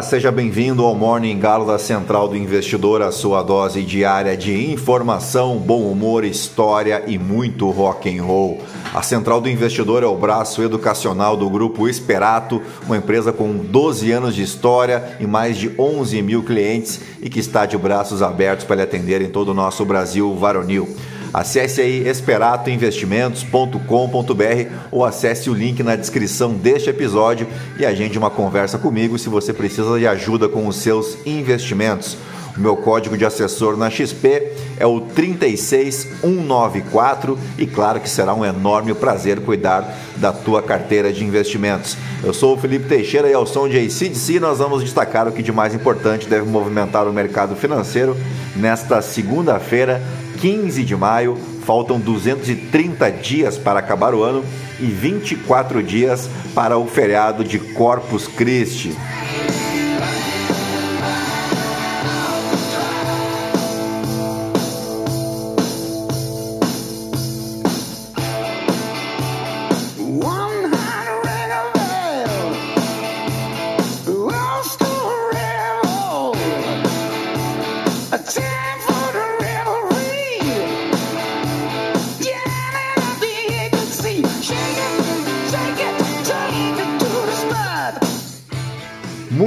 Seja bem-vindo ao Morning Galo da Central do Investidor, a sua dose diária de informação, bom humor, história e muito rock and roll. A Central do Investidor é o braço educacional do grupo Esperato, uma empresa com 12 anos de história e mais de 11 mil clientes e que está de braços abertos para lhe atender em todo o nosso Brasil varonil. Acesse aí esperatoinvestimentos.com.br ou acesse o link na descrição deste episódio e agende uma conversa comigo se você precisa de ajuda com os seus investimentos. O meu código de assessor na XP é o 36194 e claro que será um enorme prazer cuidar da tua carteira de investimentos. Eu sou o Felipe Teixeira e ao som de ACDC nós vamos destacar o que de mais importante deve movimentar o mercado financeiro nesta segunda-feira, 15 de maio. Faltam 230 dias para acabar o ano e 24 dias para o feriado de Corpus Christi.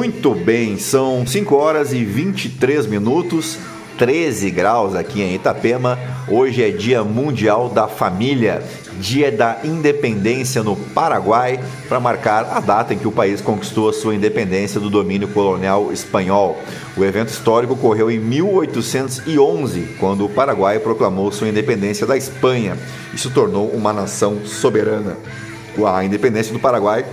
Muito bem, são 5 horas e 23 minutos, 13 graus aqui em Itapema. Hoje é Dia Mundial da Família, Dia da Independência no Paraguai, para marcar a data em que o país conquistou a sua independência do domínio colonial espanhol. O evento histórico ocorreu em 1811, quando o Paraguai proclamou sua independência da Espanha e se tornou uma nação soberana. A independência do Paraguai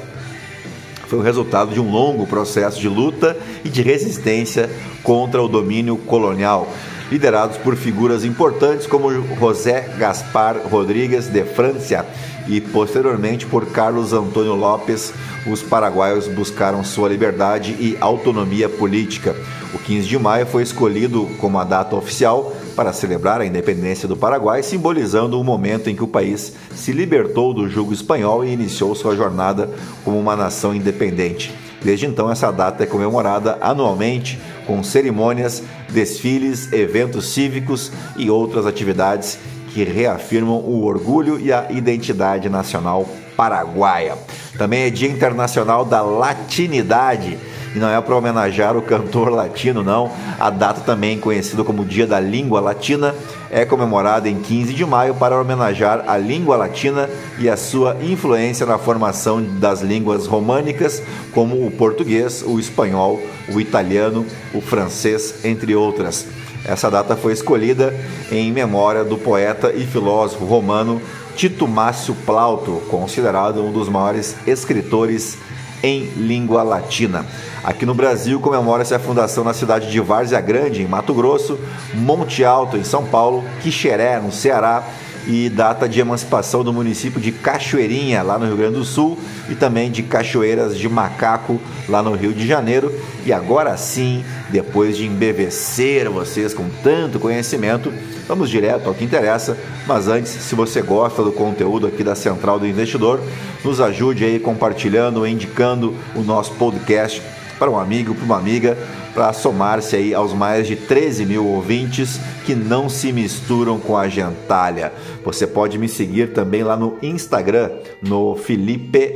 foi o resultado de um longo processo de luta e de resistência contra o domínio colonial, liderados por figuras importantes como José Gaspar Rodrigues de Francia e posteriormente por Carlos Antônio Lopes. Os paraguaios buscaram sua liberdade e autonomia política. O 15 de maio foi escolhido como a data oficial para celebrar a independência do Paraguai, simbolizando o momento em que o país se libertou do jugo espanhol e iniciou sua jornada como uma nação independente. Desde então, essa data é comemorada anualmente com cerimônias, desfiles, eventos cívicos e outras atividades que reafirmam o orgulho e a identidade nacional paraguaia. Também é Dia Internacional da Latinidade e não é para homenagear o cantor latino, não. A data também conhecida como Dia da Língua Latina é comemorada em 15 de maio para homenagear a língua latina e a sua influência na formação das línguas românicas, como o português, o espanhol, o italiano, o francês, entre outras. Essa data foi escolhida em memória do poeta e filósofo romano Tito Mácio Plauto, considerado um dos maiores escritores em língua latina. Aqui no Brasil comemora-se a fundação na cidade de Várzea Grande, em Mato Grosso, Monte Alto, em São Paulo, Quixeré, no Ceará, e data de emancipação do município de Cachoeirinha, lá no Rio Grande do Sul, e também de Cachoeiras de Macaco, lá no Rio de Janeiro. E agora sim, depois de embevecer vocês com tanto conhecimento, vamos direto ao que interessa. Mas antes, se você gosta do conteúdo aqui da Central do Investidor, nos ajude aí compartilhando, indicando o nosso podcast para um amigo, para uma amiga, para somar-se aí aos mais de 13 mil ouvintes que não se misturam com a gentalha. Você pode me seguir também lá no Instagram, no Felipe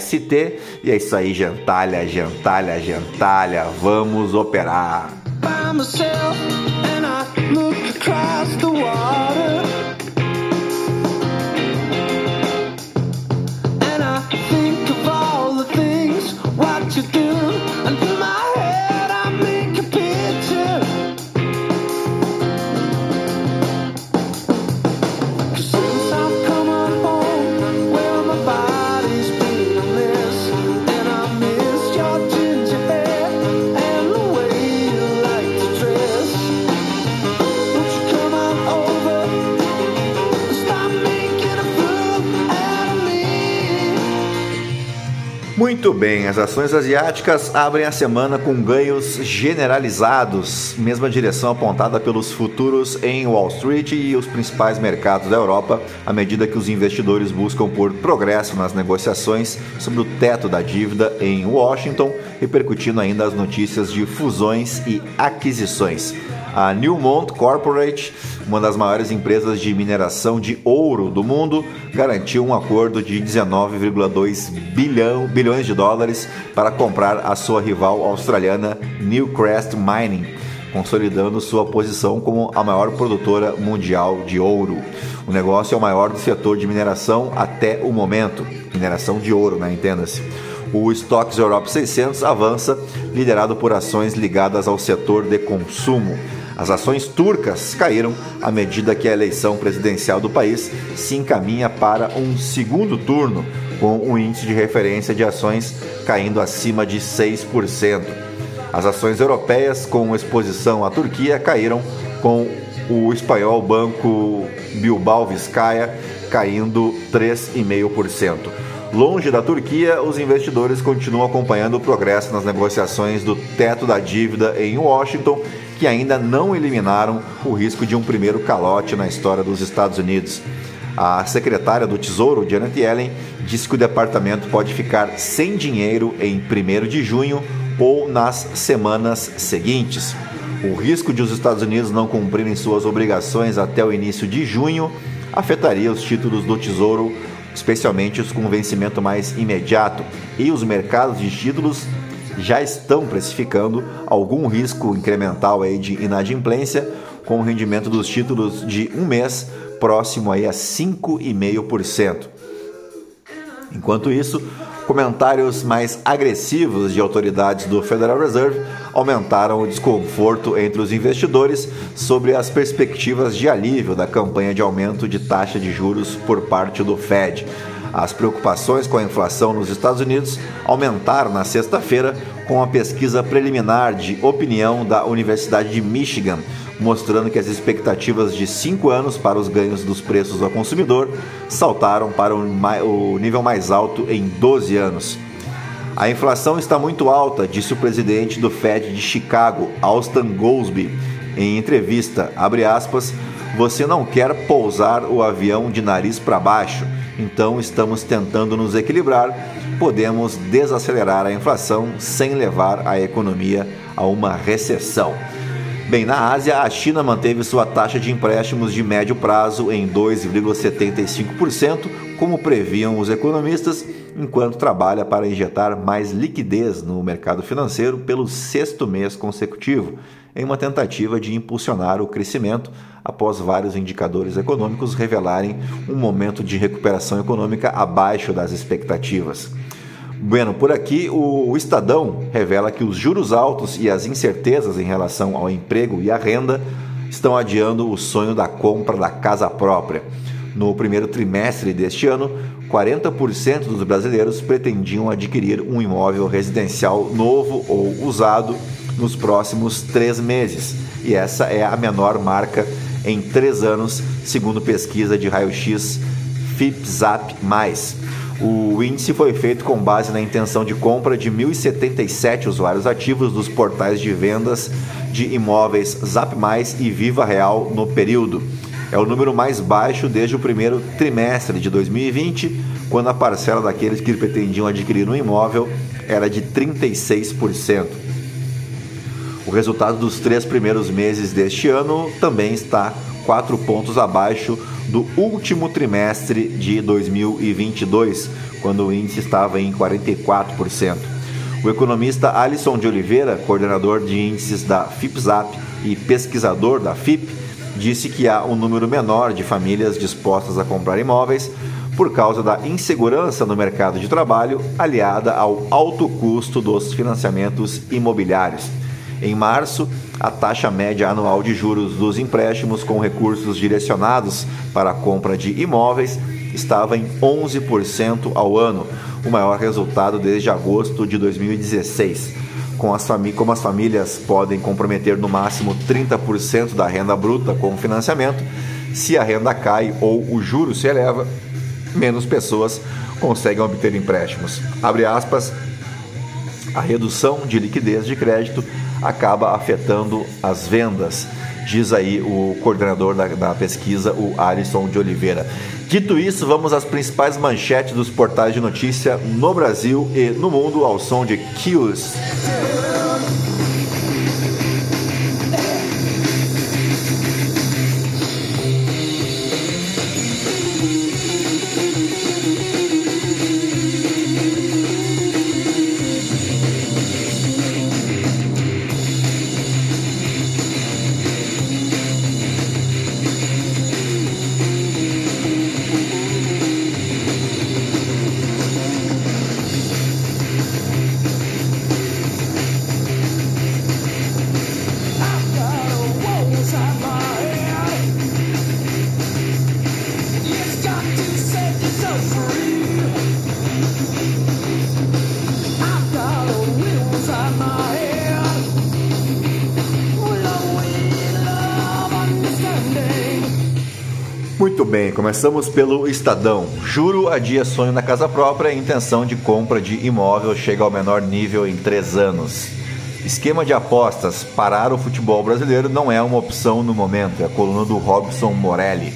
ST. E é isso aí, gentalha, gentalha, gentalha. Vamos operar. By myself, and I look across the water. Bem, as ações asiáticas abrem a semana com ganhos generalizados, mesma direção apontada pelos futuros em Wall Street e os principais mercados da Europa, à medida que os investidores buscam por progresso nas negociações sobre o teto da dívida em Washington, repercutindo ainda as notícias de fusões e aquisições. A Newmont Corporate, uma das maiores empresas de mineração de ouro do mundo, garantiu um acordo de 19,2 bilhão, bilhões de dólares para comprar a sua rival australiana Newcrest Mining, consolidando sua posição como a maior produtora mundial de ouro. O negócio é o maior do setor de mineração até o momento, mineração de ouro, né? Entenda-se. O Stocks Europe 600 avança, liderado por ações ligadas ao setor de consumo. As ações turcas caíram à medida que a eleição presidencial do país se encaminha para um segundo turno, com o um índice de referência de ações caindo acima de 6%. As ações europeias com exposição à Turquia caíram, com o espanhol banco Bilbao Vizcaya caindo 3,5%. Longe da Turquia, os investidores continuam acompanhando o progresso nas negociações do teto da dívida em Washington, que ainda não eliminaram o risco de um primeiro calote na história dos Estados Unidos. A secretária do Tesouro, Janet Yellen, disse que o departamento pode ficar sem dinheiro em 1 de junho ou nas semanas seguintes. O risco de os Estados Unidos não cumprirem suas obrigações até o início de junho afetaria os títulos do Tesouro especialmente os com vencimento mais imediato, e os mercados de títulos já estão precificando algum risco incremental aí de inadimplência, com o rendimento dos títulos de um mês próximo aí a 5,5%. Enquanto isso, Comentários mais agressivos de autoridades do Federal Reserve aumentaram o desconforto entre os investidores sobre as perspectivas de alívio da campanha de aumento de taxa de juros por parte do Fed. As preocupações com a inflação nos Estados Unidos aumentaram na sexta-feira com a pesquisa preliminar de opinião da Universidade de Michigan, mostrando que as expectativas de cinco anos para os ganhos dos preços ao consumidor saltaram para o nível mais alto em 12 anos. A inflação está muito alta, disse o presidente do Fed de Chicago, Austin Goolsbee, em entrevista, aspas, você não quer pousar o avião de nariz para baixo, então estamos tentando nos equilibrar. Podemos desacelerar a inflação sem levar a economia a uma recessão. Bem, na Ásia, a China manteve sua taxa de empréstimos de médio prazo em 2,75%, como previam os economistas, enquanto trabalha para injetar mais liquidez no mercado financeiro pelo sexto mês consecutivo, em uma tentativa de impulsionar o crescimento após vários indicadores econômicos revelarem um momento de recuperação econômica abaixo das expectativas. Bueno, por aqui o, Estadão revela que os juros altos e as incertezas em relação ao emprego e à renda estão adiando o sonho da compra da casa própria. No primeiro trimestre deste ano, 40% dos brasileiros pretendiam adquirir um imóvel residencial novo ou usado nos próximos três meses, e essa é a menor marca em três anos, segundo pesquisa de raio-x FIPZAP+. O índice foi feito com base na intenção de compra de 1.077 usuários ativos dos portais de vendas de imóveis Zap Mais e Viva Real no período. É o número mais baixo desde o primeiro trimestre de 2020, quando a parcela daqueles que pretendiam adquirir um imóvel era de 36%. O resultado dos três primeiros meses deste ano também está quatro pontos abaixo do último trimestre de 2022, quando o índice estava em 44%. O economista Alisson de Oliveira, coordenador de índices da FIPZAP e pesquisador da FIP, disse que há um número menor de famílias dispostas a comprar imóveis por causa da insegurança no mercado de trabalho, aliada ao alto custo dos financiamentos imobiliários. Em março, a taxa média anual de juros dos empréstimos com recursos direcionados para a compra de imóveis estava em 11% ao ano, o maior resultado desde agosto de 2016. Com as como as famílias podem comprometer no máximo 30% da renda bruta com financiamento, se a renda cai ou o juro se eleva, menos pessoas conseguem obter empréstimos. Abre aspas, a redução de liquidez de crédito acaba afetando as vendas, diz aí o coordenador da, da pesquisa, o Alisson de Oliveira. Dito isso, vamos às principais manchetes dos portais de notícia no Brasil e no mundo ao som de Kills. Começamos pelo Estadão. Juro adia sonho na casa própria e intenção de compra de imóvel chega ao menor nível em três anos. Esquema de apostas, parar o futebol brasileiro não é uma opção no momento, é a coluna do Robson Morelli.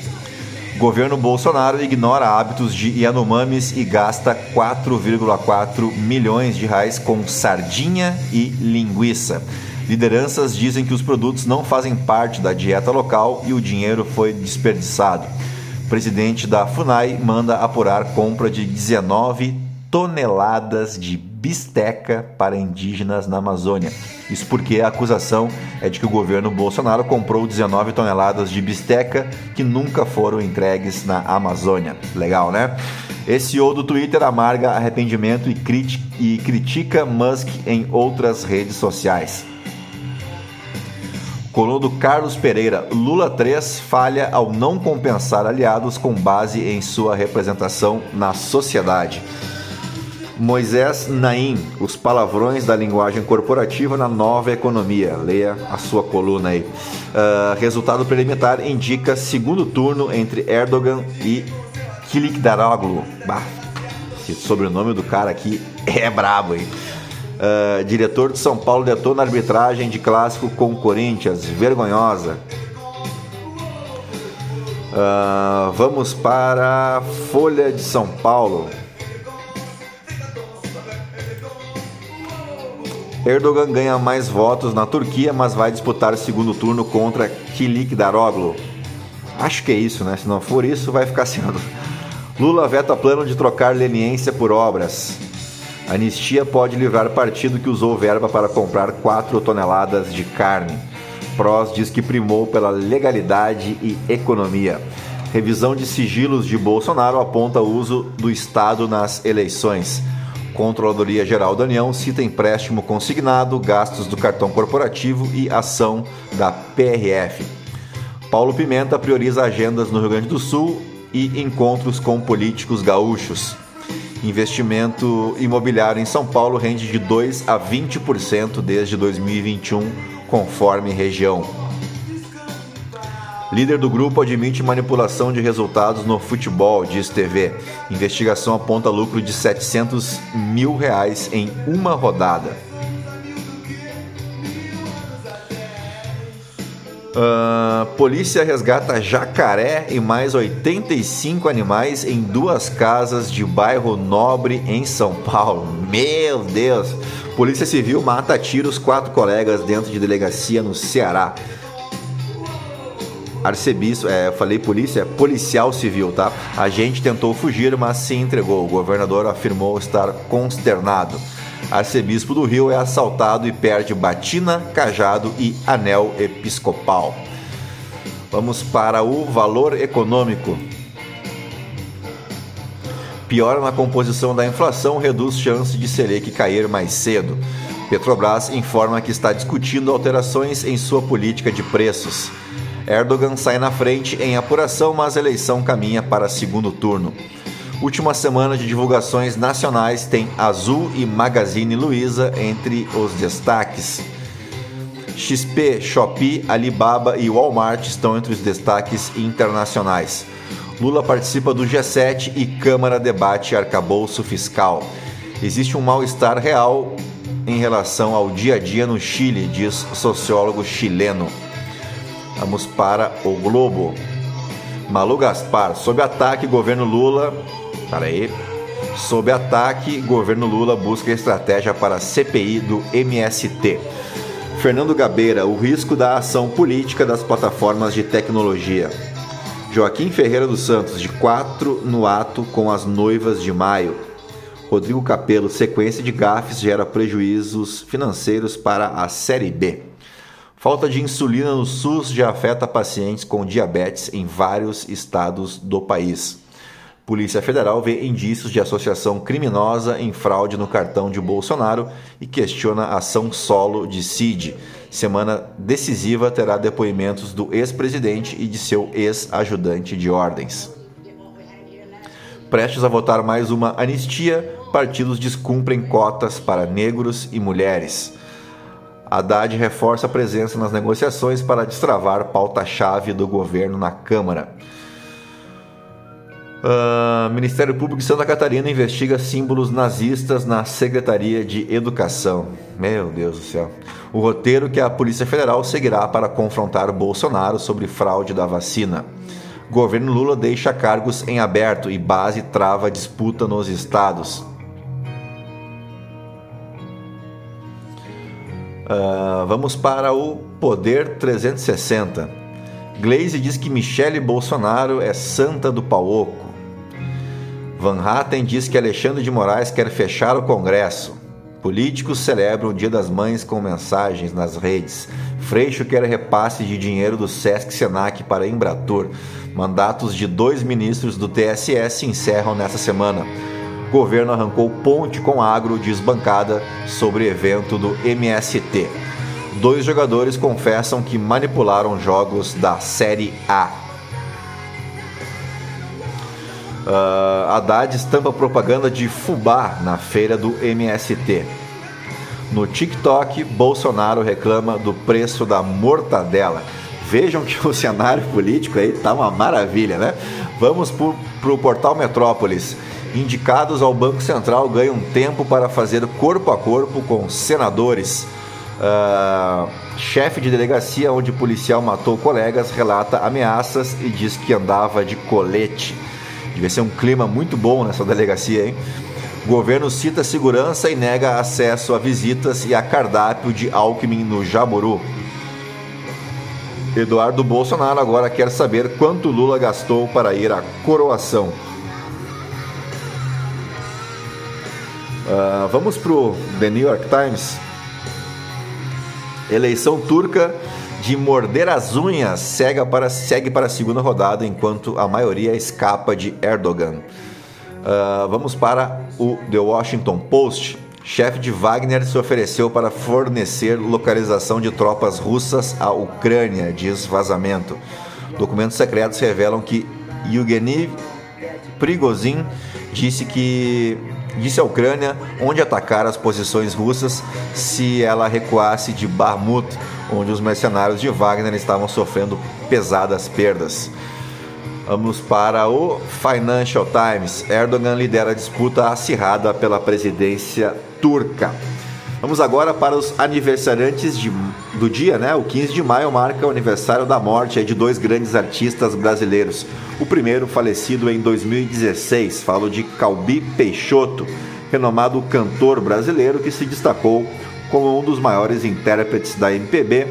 Governo Bolsonaro ignora hábitos de Yanomamis e gasta 4,4 milhões de reais com sardinha e linguiça. Lideranças dizem que os produtos não fazem parte da dieta local e o dinheiro foi desperdiçado. Presidente da FUNAI manda apurar compra de 19 toneladas de bisteca para indígenas na Amazônia. Isso porque a acusação é de que o governo Bolsonaro comprou 19 toneladas de bisteca que nunca foram entregues na Amazônia. Legal, né? Esse CEO do Twitter amarga arrependimento e, critica Musk em outras redes sociais. Coluna do Carlos Pereira, Lula 3 falha ao não compensar aliados com base em sua representação na sociedade. Moisés Naim, os palavrões da linguagem corporativa na nova economia. Leia a sua coluna aí. Uh, resultado preliminar indica segundo turno entre Erdogan e Kilikdaroglu. Bah, esse sobrenome do cara aqui é brabo, hein? Uh, diretor de São Paulo detona arbitragem de clássico com Corinthians, vergonhosa. Uh, vamos para Folha de São Paulo. Erdogan ganha mais votos na Turquia, mas vai disputar o segundo turno contra Kilik Daroglu. Acho que é isso, né? Se não for isso, vai ficar sendo. Lula veta plano de trocar leniência por obras. Anistia pode livrar partido que usou verba para comprar 4 toneladas de carne. Prós diz que primou pela legalidade e economia. Revisão de sigilos de Bolsonaro aponta o uso do Estado nas eleições. Controladoria Geral da União cita empréstimo consignado, gastos do cartão corporativo e ação da PRF. Paulo Pimenta prioriza agendas no Rio Grande do Sul e encontros com políticos gaúchos. Investimento imobiliário em São Paulo rende de 2 a 20% desde 2021, conforme região. Líder do grupo admite manipulação de resultados no futebol, diz TV. Investigação aponta lucro de 700 mil reais em uma rodada. Uh, polícia resgata jacaré e mais 85 animais em duas casas de bairro Nobre em São Paulo. Meu Deus! Polícia Civil mata a tiros quatro colegas dentro de delegacia no Ceará. Arcebispo, é, falei polícia, é policial civil, tá? A gente tentou fugir, mas se entregou. O governador afirmou estar consternado. Arcebispo do Rio é assaltado e perde batina, cajado e anel episcopal. Vamos para o valor econômico. Piora na composição da inflação reduz chance de Selic cair mais cedo. Petrobras informa que está discutindo alterações em sua política de preços. Erdogan sai na frente em apuração, mas a eleição caminha para segundo turno. Última semana de divulgações nacionais tem Azul e Magazine Luiza entre os destaques. XP, Shopee, Alibaba e Walmart estão entre os destaques internacionais. Lula participa do G7 e Câmara debate arcabouço fiscal. Existe um mal-estar real em relação ao dia a dia no Chile, diz sociólogo chileno. Vamos para o Globo. Malu Gaspar, sob ataque, governo Lula. Para aí. Sob ataque, governo Lula busca estratégia para CPI do MST. Fernando Gabeira, o risco da ação política das plataformas de tecnologia. Joaquim Ferreira dos Santos, de 4 no ato com as noivas de maio. Rodrigo Capello, sequência de gafes gera prejuízos financeiros para a Série B. Falta de insulina no SUS já afeta pacientes com diabetes em vários estados do país. Polícia Federal vê indícios de associação criminosa em fraude no cartão de Bolsonaro e questiona a ação solo de Cid. Semana decisiva terá depoimentos do ex-presidente e de seu ex-ajudante de ordens. Prestes a votar mais uma anistia, partidos descumprem cotas para negros e mulheres. Haddad reforça a presença nas negociações para destravar pauta-chave do governo na Câmara. Uh, Ministério Público de Santa Catarina investiga símbolos nazistas na Secretaria de Educação. Meu Deus do céu. O roteiro que a Polícia Federal seguirá para confrontar Bolsonaro sobre fraude da vacina. Governo Lula deixa cargos em aberto e base trava disputa nos estados. Uh, vamos para o Poder 360. Glaze diz que Michele Bolsonaro é santa do pau oco. Van Hatten diz que Alexandre de Moraes quer fechar o Congresso. Políticos celebram o Dia das Mães com mensagens nas redes. Freixo quer repasse de dinheiro do Sesc Senac para Embratur. Mandatos de dois ministros do TSE se encerram nesta semana. Governo arrancou ponte com agro, diz bancada, sobre evento do MST. Dois jogadores confessam que manipularam jogos da Série A. Uh, Haddad estampa propaganda de fubá na feira do MST. No TikTok, Bolsonaro reclama do preço da mortadela. Vejam que o cenário político aí tá uma maravilha, né? Vamos para o portal Metrópolis. Indicados ao Banco Central ganham tempo para fazer corpo a corpo com senadores. Uh, chefe de delegacia onde policial matou colegas relata ameaças e diz que andava de colete. Devia ser um clima muito bom nessa delegacia, hein? O governo cita segurança e nega acesso a visitas e a cardápio de Alckmin no Jaburu. Eduardo Bolsonaro agora quer saber quanto Lula gastou para ir à coroação. Uh, vamos para o The New York Times. Eleição turca de morder as unhas segue para, segue para a segunda rodada, enquanto a maioria escapa de Erdogan. Uh, vamos para o The Washington Post. Chefe de Wagner se ofereceu para fornecer localização de tropas russas à Ucrânia, diz vazamento. Documentos secretos revelam que Yevgeny Prigozhin disse que disse à Ucrânia onde atacar as posições russas se ela recuasse de Bakhmut, onde os mercenários de Wagner estavam sofrendo pesadas perdas. Vamos para o Financial Times. Erdogan lidera a disputa acirrada pela presidência turca. Vamos agora para os aniversariantes de, do dia, né? O 15 de maio marca o aniversário da morte de dois grandes artistas brasileiros. O primeiro, falecido em 2016, falo de Calbi Peixoto, renomado cantor brasileiro que se destacou como um dos maiores intérpretes da MPB,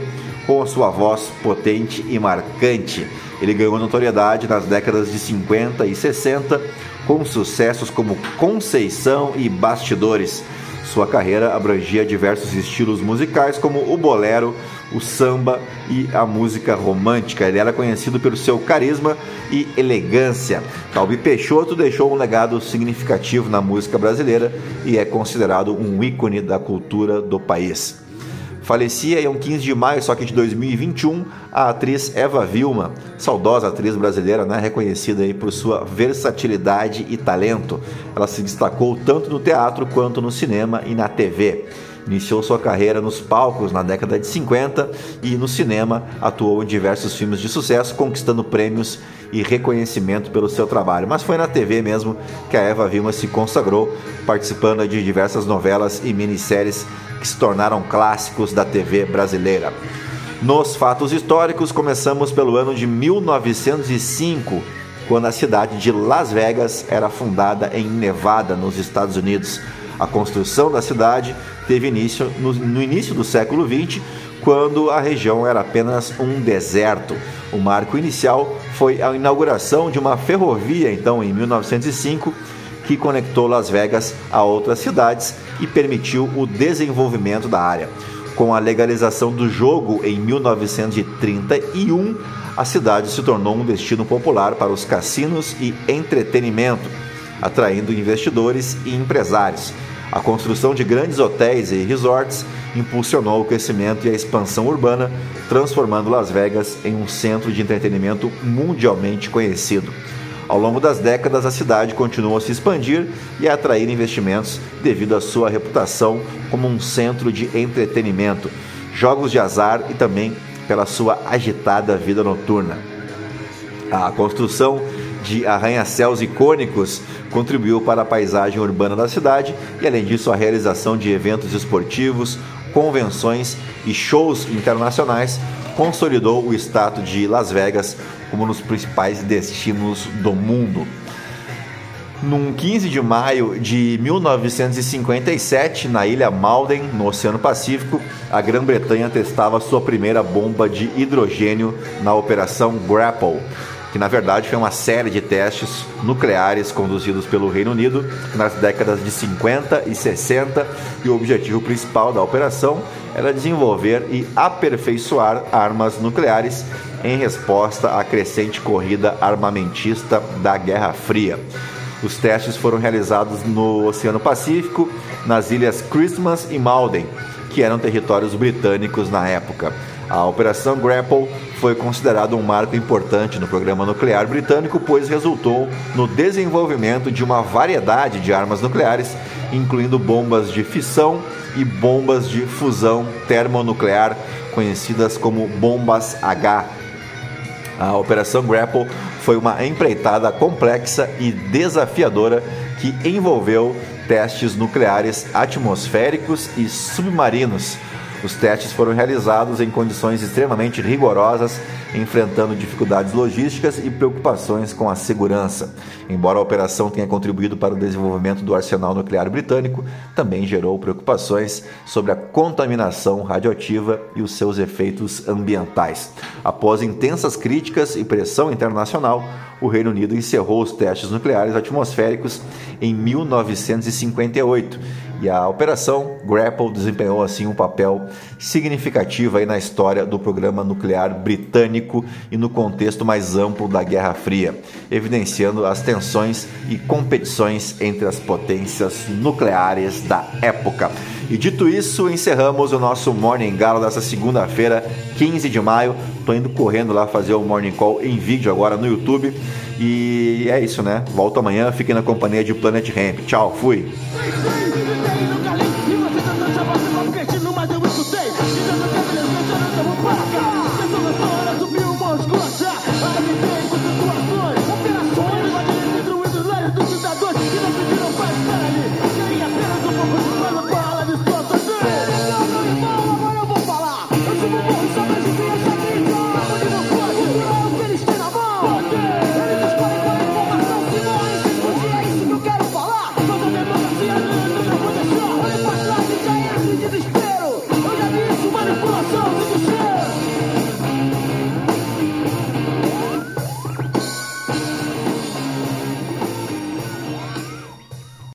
com a sua voz potente e marcante. Ele ganhou notoriedade nas décadas de 50 e 60 com sucessos como Conceição e Bastidores. Sua carreira abrangia diversos estilos musicais, como o bolero, o samba e a música romântica. Ele era conhecido pelo seu carisma e elegância. Calbi Peixoto deixou um legado significativo na música brasileira e é considerado um ícone da cultura do país. Falecia em 15 de maio, só que de 2021, a atriz Eva Vilma, saudosa atriz brasileira, né, reconhecida aí por sua versatilidade e talento. Ela se destacou tanto no teatro quanto no cinema e na TV. Iniciou sua carreira nos palcos na década de 50 e no cinema atuou em diversos filmes de sucesso, conquistando prêmios e reconhecimento pelo seu trabalho. Mas foi na TV mesmo que a Eva Vilma se consagrou, participando de diversas novelas e minisséries que se tornaram clássicos da TV brasileira. Nos fatos históricos, começamos pelo ano de 1905, quando a cidade de Las Vegas era fundada em Nevada, nos Estados Unidos. A construção da cidade teve início no, no início do século XX, quando a região era apenas um deserto. O marco inicial foi a inauguração de uma ferrovia, então em 1905, que conectou Las Vegas a outras cidades e permitiu o desenvolvimento da área. Com a legalização do jogo em 1931, a cidade se tornou um destino popular para os cassinos e entretenimento, atraindo investidores e empresários. A construção de grandes hotéis e resorts impulsionou o crescimento e a expansão urbana, transformando Las Vegas em um centro de entretenimento mundialmente conhecido. Ao longo das décadas, a cidade continuou a se expandir e a atrair investimentos devido à sua reputação como um centro de entretenimento, jogos de azar e também pela sua agitada vida noturna. A construção de arranha-céus icônicos contribuiu para a paisagem urbana da cidade e, além disso, a realização de eventos esportivos, convenções e shows internacionais consolidou o status de Las Vegas como dos principais destinos do mundo. Num 15 de maio de 1957, na ilha Malden, no Oceano Pacífico, a Grã-Bretanha testava sua primeira bomba de hidrogênio na Operação Grapple, que na verdade foi uma série de testes nucleares conduzidos pelo Reino Unido nas décadas de 50 e 60, e o objetivo principal da operação era desenvolver e aperfeiçoar armas nucleares em resposta à crescente corrida armamentista da Guerra Fria. Os testes foram realizados no Oceano Pacífico, nas ilhas Christmas e Malden, que eram territórios britânicos na época. A Operação Grapple foi considerada um marco importante no programa nuclear britânico, pois resultou no desenvolvimento de uma variedade de armas nucleares, incluindo bombas de fissão e bombas de fusão termonuclear, conhecidas como bombas H. A Operação Grapple foi uma empreitada complexa e desafiadora que envolveu testes nucleares atmosféricos e submarinos os testes foram realizados em condições extremamente rigorosas, enfrentando dificuldades logísticas e preocupações com a segurança. Embora a operação tenha contribuído para o desenvolvimento do arsenal nuclear britânico, também gerou preocupações sobre a contaminação radioativa e os seus efeitos ambientais. Após intensas críticas e pressão internacional, o Reino Unido encerrou os testes nucleares atmosféricos em 1958 e a operação Grapple desempenhou assim um papel significativo aí na história do programa nuclear britânico e no contexto mais amplo da Guerra Fria, evidenciando as tensões e competições entre as potências nucleares da época. E dito isso, encerramos o nosso Morning Galo dessa segunda-feira, 15 de maio. Tô indo correndo lá fazer o Morning Call em vídeo agora no YouTube. E é isso, né? Volto amanhã, fiquem na companhia de Planet Ramp. Tchau, fui!